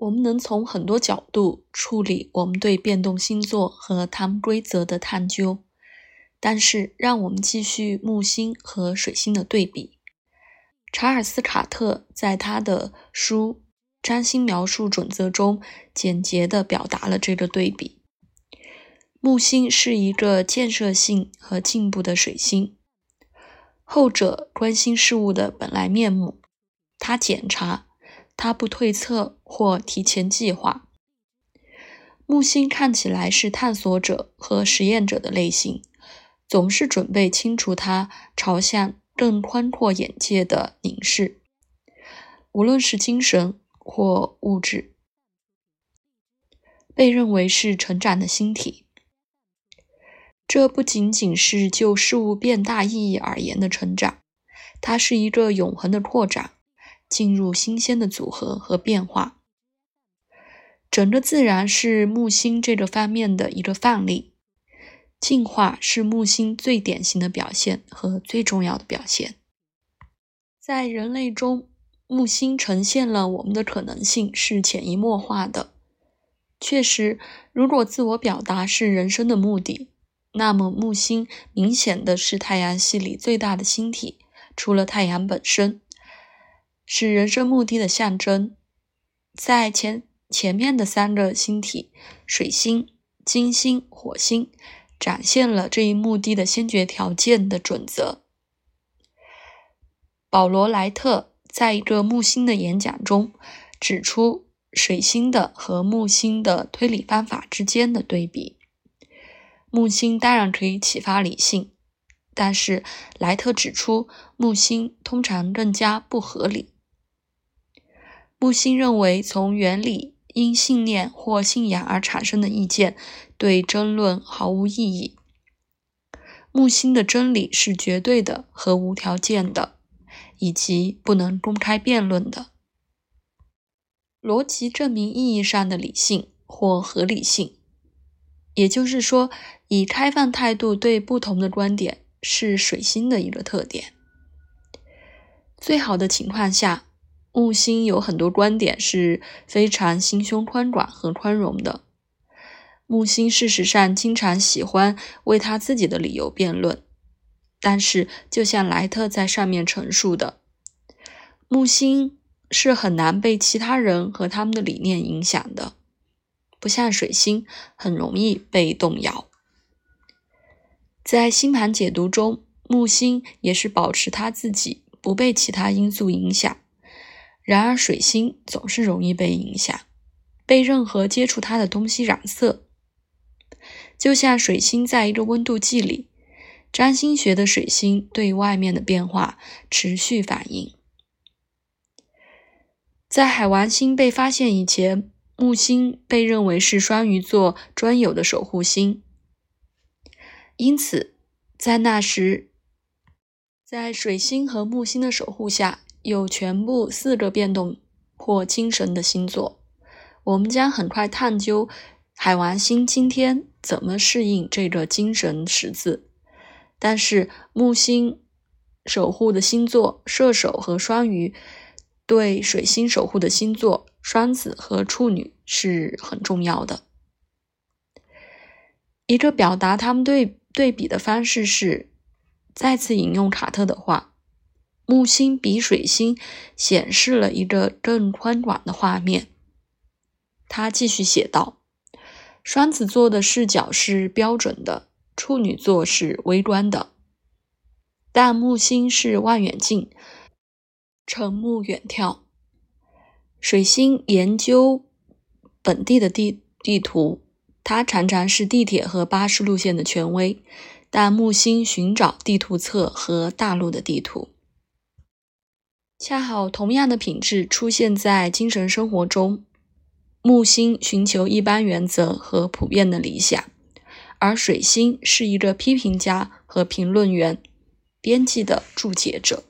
我们能从很多角度处理我们对变动星座和它们规则的探究，但是让我们继续木星和水星的对比。查尔斯·卡特在他的书《占星描述准则》中简洁地表达了这个对比。木星是一个建设性和进步的水星，后者关心事物的本来面目，他检查。他不推测或提前计划。木星看起来是探索者和实验者的类型，总是准备清除它朝向更宽阔眼界的凝视，无论是精神或物质，被认为是成长的星体。这不仅仅是就事物变大意义而言的成长，它是一个永恒的扩展。进入新鲜的组合和变化，整个自然是木星这个方面的一个范例。进化是木星最典型的表现和最重要的表现。在人类中，木星呈现了我们的可能性是潜移默化的。确实，如果自我表达是人生的目的，那么木星明显的是太阳系里最大的星体，除了太阳本身。是人生目的的象征，在前前面的三个星体——水星、金星、火星，展现了这一目的的先决条件的准则。保罗·莱特在一个木星的演讲中指出，水星的和木星的推理方法之间的对比。木星当然可以启发理性，但是莱特指出，木星通常更加不合理。木星认为，从原理因信念或信仰而产生的意见对争论毫无意义。木星的真理是绝对的和无条件的，以及不能公开辩论的。逻辑证明意义上的理性或合理性，也就是说，以开放态度对不同的观点是水星的一个特点。最好的情况下。木星有很多观点是非常心胸宽广和宽容的。木星事实上经常喜欢为他自己的理由辩论，但是就像莱特在上面陈述的，木星是很难被其他人和他们的理念影响的，不像水星很容易被动摇。在星盘解读中，木星也是保持他自己不被其他因素影响。然而，水星总是容易被影响，被任何接触它的东西染色。就像水星在一个温度计里，占星学的水星对外面的变化持续反应。在海王星被发现以前，木星被认为是双鱼座专有的守护星，因此在那时，在水星和木星的守护下。有全部四个变动或精神的星座，我们将很快探究海王星今天怎么适应这个精神十字。但是木星守护的星座射手和双鱼，对水星守护的星座双子和处女是很重要的。一个表达他们对对比的方式是再次引用卡特的话。木星比水星显示了一个更宽广的画面。他继续写道：“双子座的视角是标准的，处女座是微观的，但木星是望远镜，沉目远眺。水星研究本地的地地图，它常常是地铁和巴士路线的权威，但木星寻找地图册和大陆的地图。”恰好同样的品质出现在精神生活中，木星寻求一般原则和普遍的理想，而水星是一个批评家和评论员、编辑的注解者。